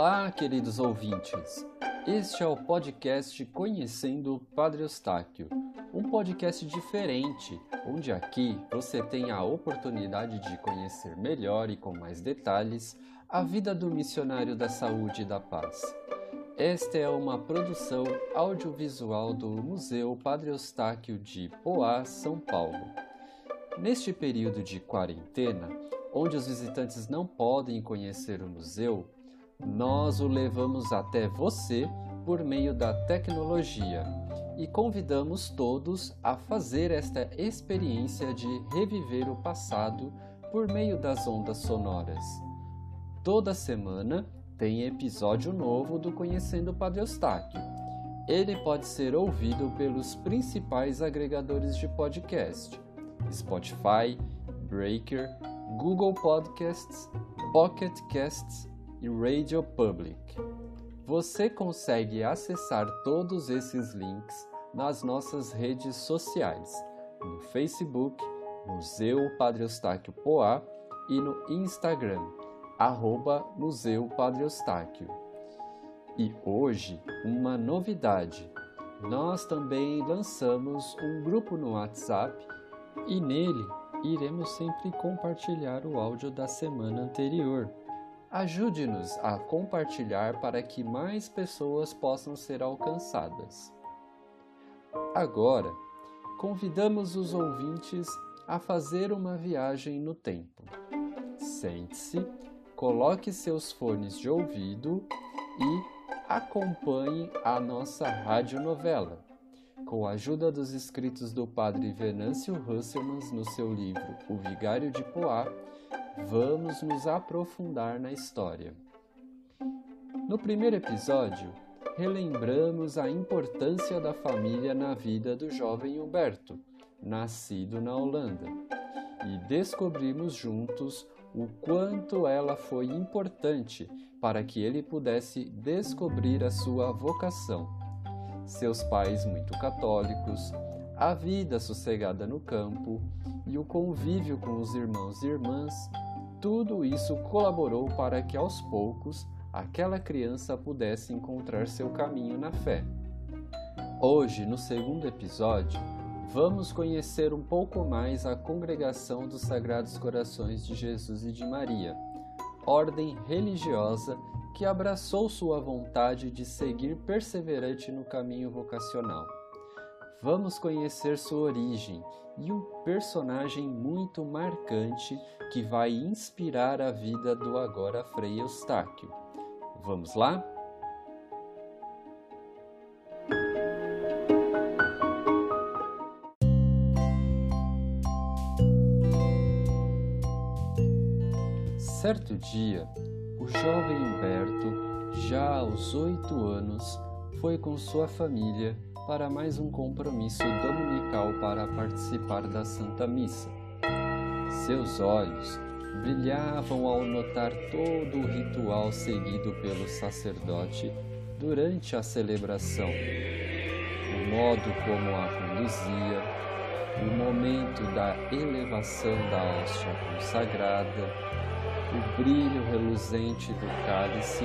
Olá, queridos ouvintes! Este é o podcast Conhecendo o Padre Eustáquio, um podcast diferente, onde aqui você tem a oportunidade de conhecer melhor e com mais detalhes a vida do missionário da saúde e da paz. Esta é uma produção audiovisual do Museu Padre Eustáquio de Poá, São Paulo. Neste período de quarentena, onde os visitantes não podem conhecer o museu, nós o levamos até você por meio da tecnologia e convidamos todos a fazer esta experiência de reviver o passado por meio das ondas sonoras. Toda semana tem episódio novo do Conhecendo o Padre Eustáquio. Ele pode ser ouvido pelos principais agregadores de podcast: Spotify, Breaker, Google Podcasts, Pocket Casts e Radio Public. Você consegue acessar todos esses links nas nossas redes sociais, no Facebook, Museu Padre Eustáquio Poá e no Instagram, arroba Museu Padre Eustáquio. E hoje, uma novidade. Nós também lançamos um grupo no WhatsApp e nele iremos sempre compartilhar o áudio da semana anterior. Ajude-nos a compartilhar para que mais pessoas possam ser alcançadas. Agora, convidamos os ouvintes a fazer uma viagem no tempo. Sente-se, coloque seus fones de ouvido e acompanhe a nossa radionovela. Com a ajuda dos escritos do padre Venâncio Hussermans no seu livro O Vigário de Poá, vamos nos aprofundar na história. No primeiro episódio, relembramos a importância da família na vida do jovem Humberto, nascido na Holanda, e descobrimos juntos o quanto ela foi importante para que ele pudesse descobrir a sua vocação. Seus pais muito católicos, a vida sossegada no campo e o convívio com os irmãos e irmãs tudo isso colaborou para que aos poucos aquela criança pudesse encontrar seu caminho na fé. Hoje, no segundo episódio, vamos conhecer um pouco mais a Congregação dos Sagrados Corações de Jesus e de Maria, ordem religiosa que abraçou sua vontade de seguir perseverante no caminho vocacional. Vamos conhecer sua origem e um personagem muito marcante que vai inspirar a vida do agora Frei Eustáquio. Vamos lá? Certo dia, o jovem Humberto, já aos oito anos, foi com sua família para mais um compromisso dominical para participar da Santa Missa. Seus olhos brilhavam ao notar todo o ritual seguido pelo sacerdote durante a celebração, o modo como a conduzia, o momento da elevação da hóstia consagrada, o brilho reluzente do cálice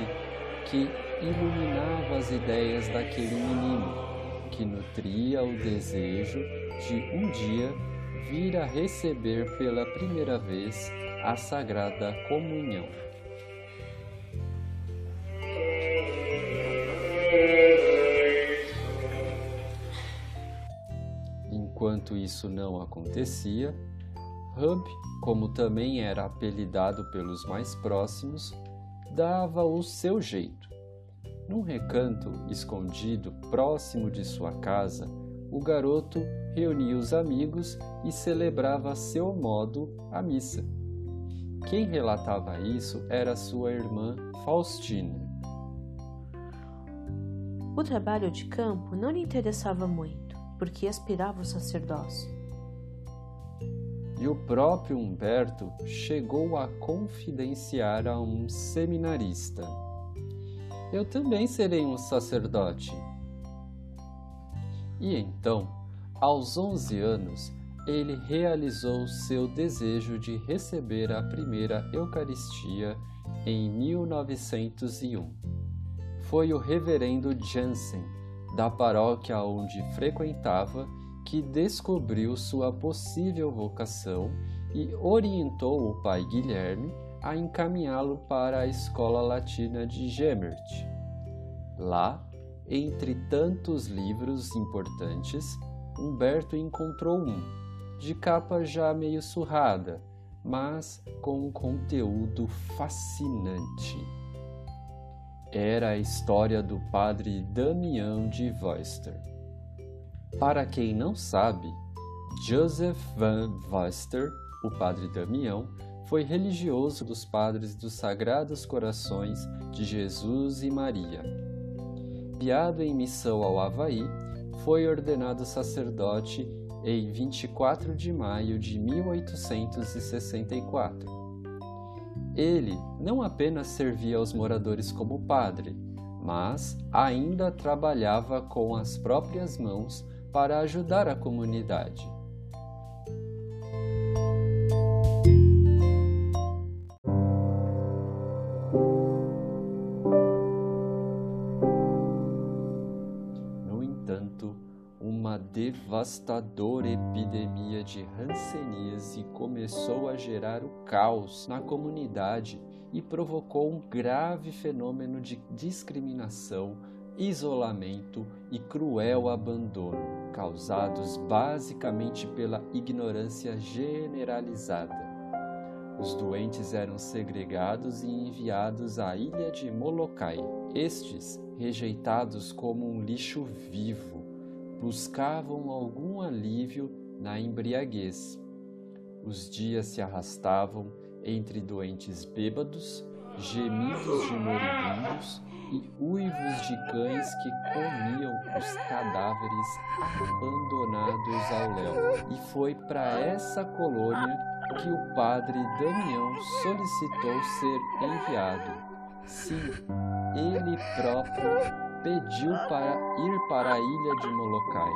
que iluminava as ideias daquele menino que nutria o desejo de um dia vir a receber pela primeira vez a Sagrada Comunhão. Enquanto isso não acontecia, Hub, como também era apelidado pelos mais próximos, dava o seu jeito num recanto escondido próximo de sua casa, o garoto reunia os amigos e celebrava a seu modo a missa. Quem relatava isso era sua irmã Faustina. O trabalho de campo não lhe interessava muito, porque aspirava ao sacerdócio. E o próprio Humberto chegou a confidenciar a um seminarista eu também serei um sacerdote. E então, aos 11 anos, ele realizou seu desejo de receber a primeira Eucaristia em 1901. Foi o reverendo Jansen, da paróquia onde frequentava, que descobriu sua possível vocação e orientou o pai Guilherme a encaminhá-lo para a escola latina de Gemert. Lá, entre tantos livros importantes, Humberto encontrou um, de capa já meio surrada, mas com um conteúdo fascinante. Era a história do padre Damião de Woester. Para quem não sabe, Joseph van Woester, o padre Damião, foi religioso dos padres dos Sagrados Corações de Jesus e Maria. Enviado em missão ao Havaí, foi ordenado sacerdote em 24 de maio de 1864. Ele não apenas servia aos moradores como padre, mas ainda trabalhava com as próprias mãos para ajudar a comunidade. Devastadora epidemia de hanseníase começou a gerar o caos na comunidade e provocou um grave fenômeno de discriminação, isolamento e cruel abandono, causados basicamente pela ignorância generalizada. Os doentes eram segregados e enviados à ilha de Molokai, estes rejeitados como um lixo vivo buscavam algum alívio na embriaguez. Os dias se arrastavam entre doentes bêbados, gemidos de moribundos e uivos de cães que comiam os cadáveres abandonados ao léu. E foi para essa colônia que o padre Damião solicitou ser enviado. Sim, ele próprio pediu para ir para a ilha de Molokai.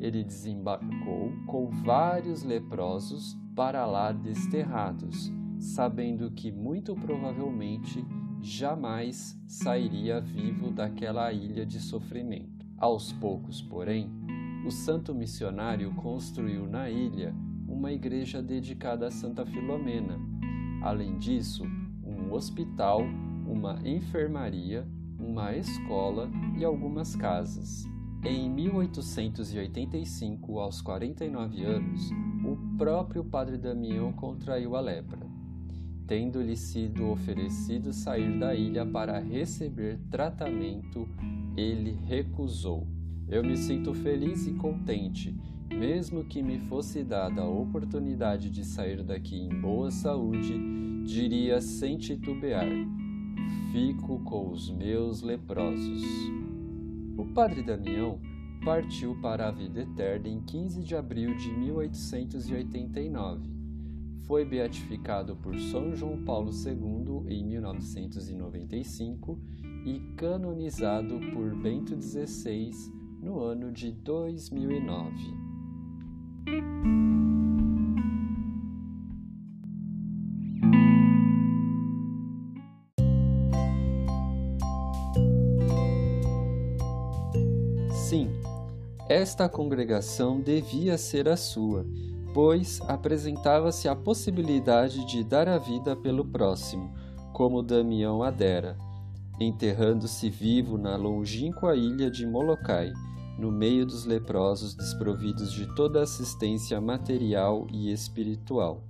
Ele desembarcou com vários leprosos para lá desterrados, sabendo que muito provavelmente jamais sairia vivo daquela ilha de sofrimento. Aos poucos, porém, o santo missionário construiu na ilha uma igreja dedicada a Santa Filomena. Além disso, um hospital, uma enfermaria, uma escola e algumas casas. Em 1885, aos 49 anos, o próprio Padre Damião contraiu a lepra tendo-lhe sido oferecido sair da ilha para receber tratamento, ele recusou. Eu me sinto feliz e contente, mesmo que me fosse dada a oportunidade de sair daqui em boa saúde, diria sem titubear: fico com os meus leprosos. O padre Damião partiu para a vida eterna em 15 de abril de 1889 foi beatificado por São João Paulo II em 1995 e canonizado por Bento XVI no ano de 2009. Sim, esta congregação devia ser a sua pois apresentava-se a possibilidade de dar a vida pelo próximo, como Damião a dera, enterrando-se vivo na longínqua ilha de Molokai, no meio dos leprosos desprovidos de toda assistência material e espiritual.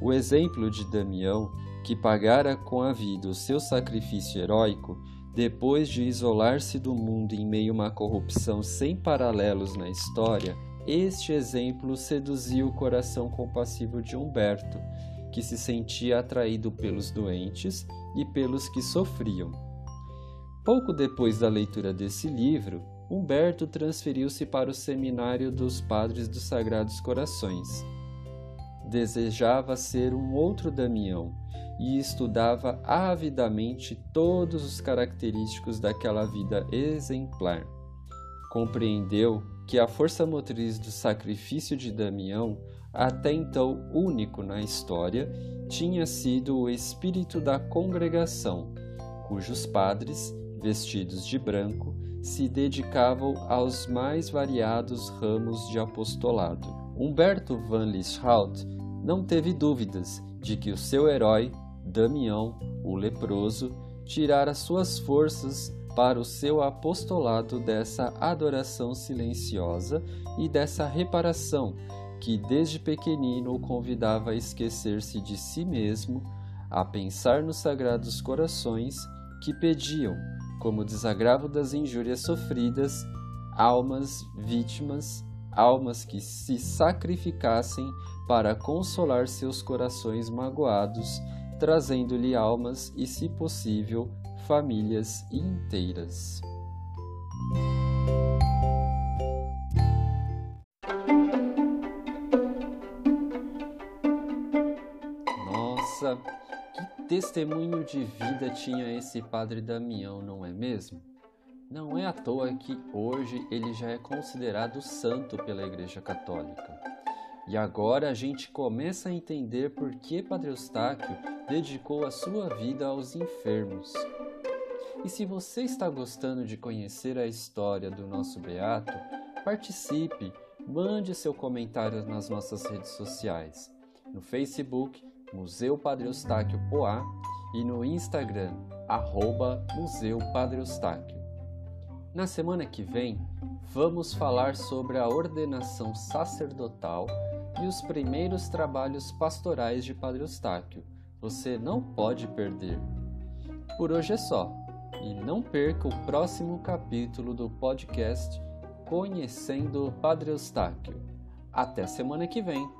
O exemplo de Damião, que pagara com a vida o seu sacrifício heróico, depois de isolar-se do mundo em meio a uma corrupção sem paralelos na história, este exemplo seduziu o coração compassivo de Humberto, que se sentia atraído pelos doentes e pelos que sofriam. Pouco depois da leitura desse livro, Humberto transferiu-se para o seminário dos Padres dos Sagrados Corações. Desejava ser um outro Damião e estudava avidamente todos os característicos daquela vida exemplar. Compreendeu que a força motriz do sacrifício de Damião, até então único na história, tinha sido o espírito da congregação, cujos padres, vestidos de branco, se dedicavam aos mais variados ramos de apostolado. Humberto van Lieshout não teve dúvidas de que o seu herói, Damião, o leproso, tirara suas forças para o seu apostolado dessa adoração silenciosa e dessa reparação que desde pequenino o convidava a esquecer-se de si mesmo, a pensar nos sagrados corações que pediam, como desagravo das injúrias sofridas, almas vítimas, almas que se sacrificassem para consolar seus corações magoados, trazendo-lhe almas e, se possível, famílias inteiras. Nossa, que testemunho de vida tinha esse padre Damião, não é mesmo? Não é à toa que hoje ele já é considerado santo pela Igreja Católica. E agora a gente começa a entender por que Padre Eustáquio dedicou a sua vida aos enfermos. E se você está gostando de conhecer a história do nosso beato, participe, mande seu comentário nas nossas redes sociais. No Facebook, Museu Padre Eustáquio Poá e no Instagram, arroba Museu Padre Eustáquio. Na semana que vem, vamos falar sobre a ordenação sacerdotal e os primeiros trabalhos pastorais de Padre Eustáquio. Você não pode perder. Por hoje é só. E não perca o próximo capítulo do podcast Conhecendo Padre Eustáquio. Até semana que vem!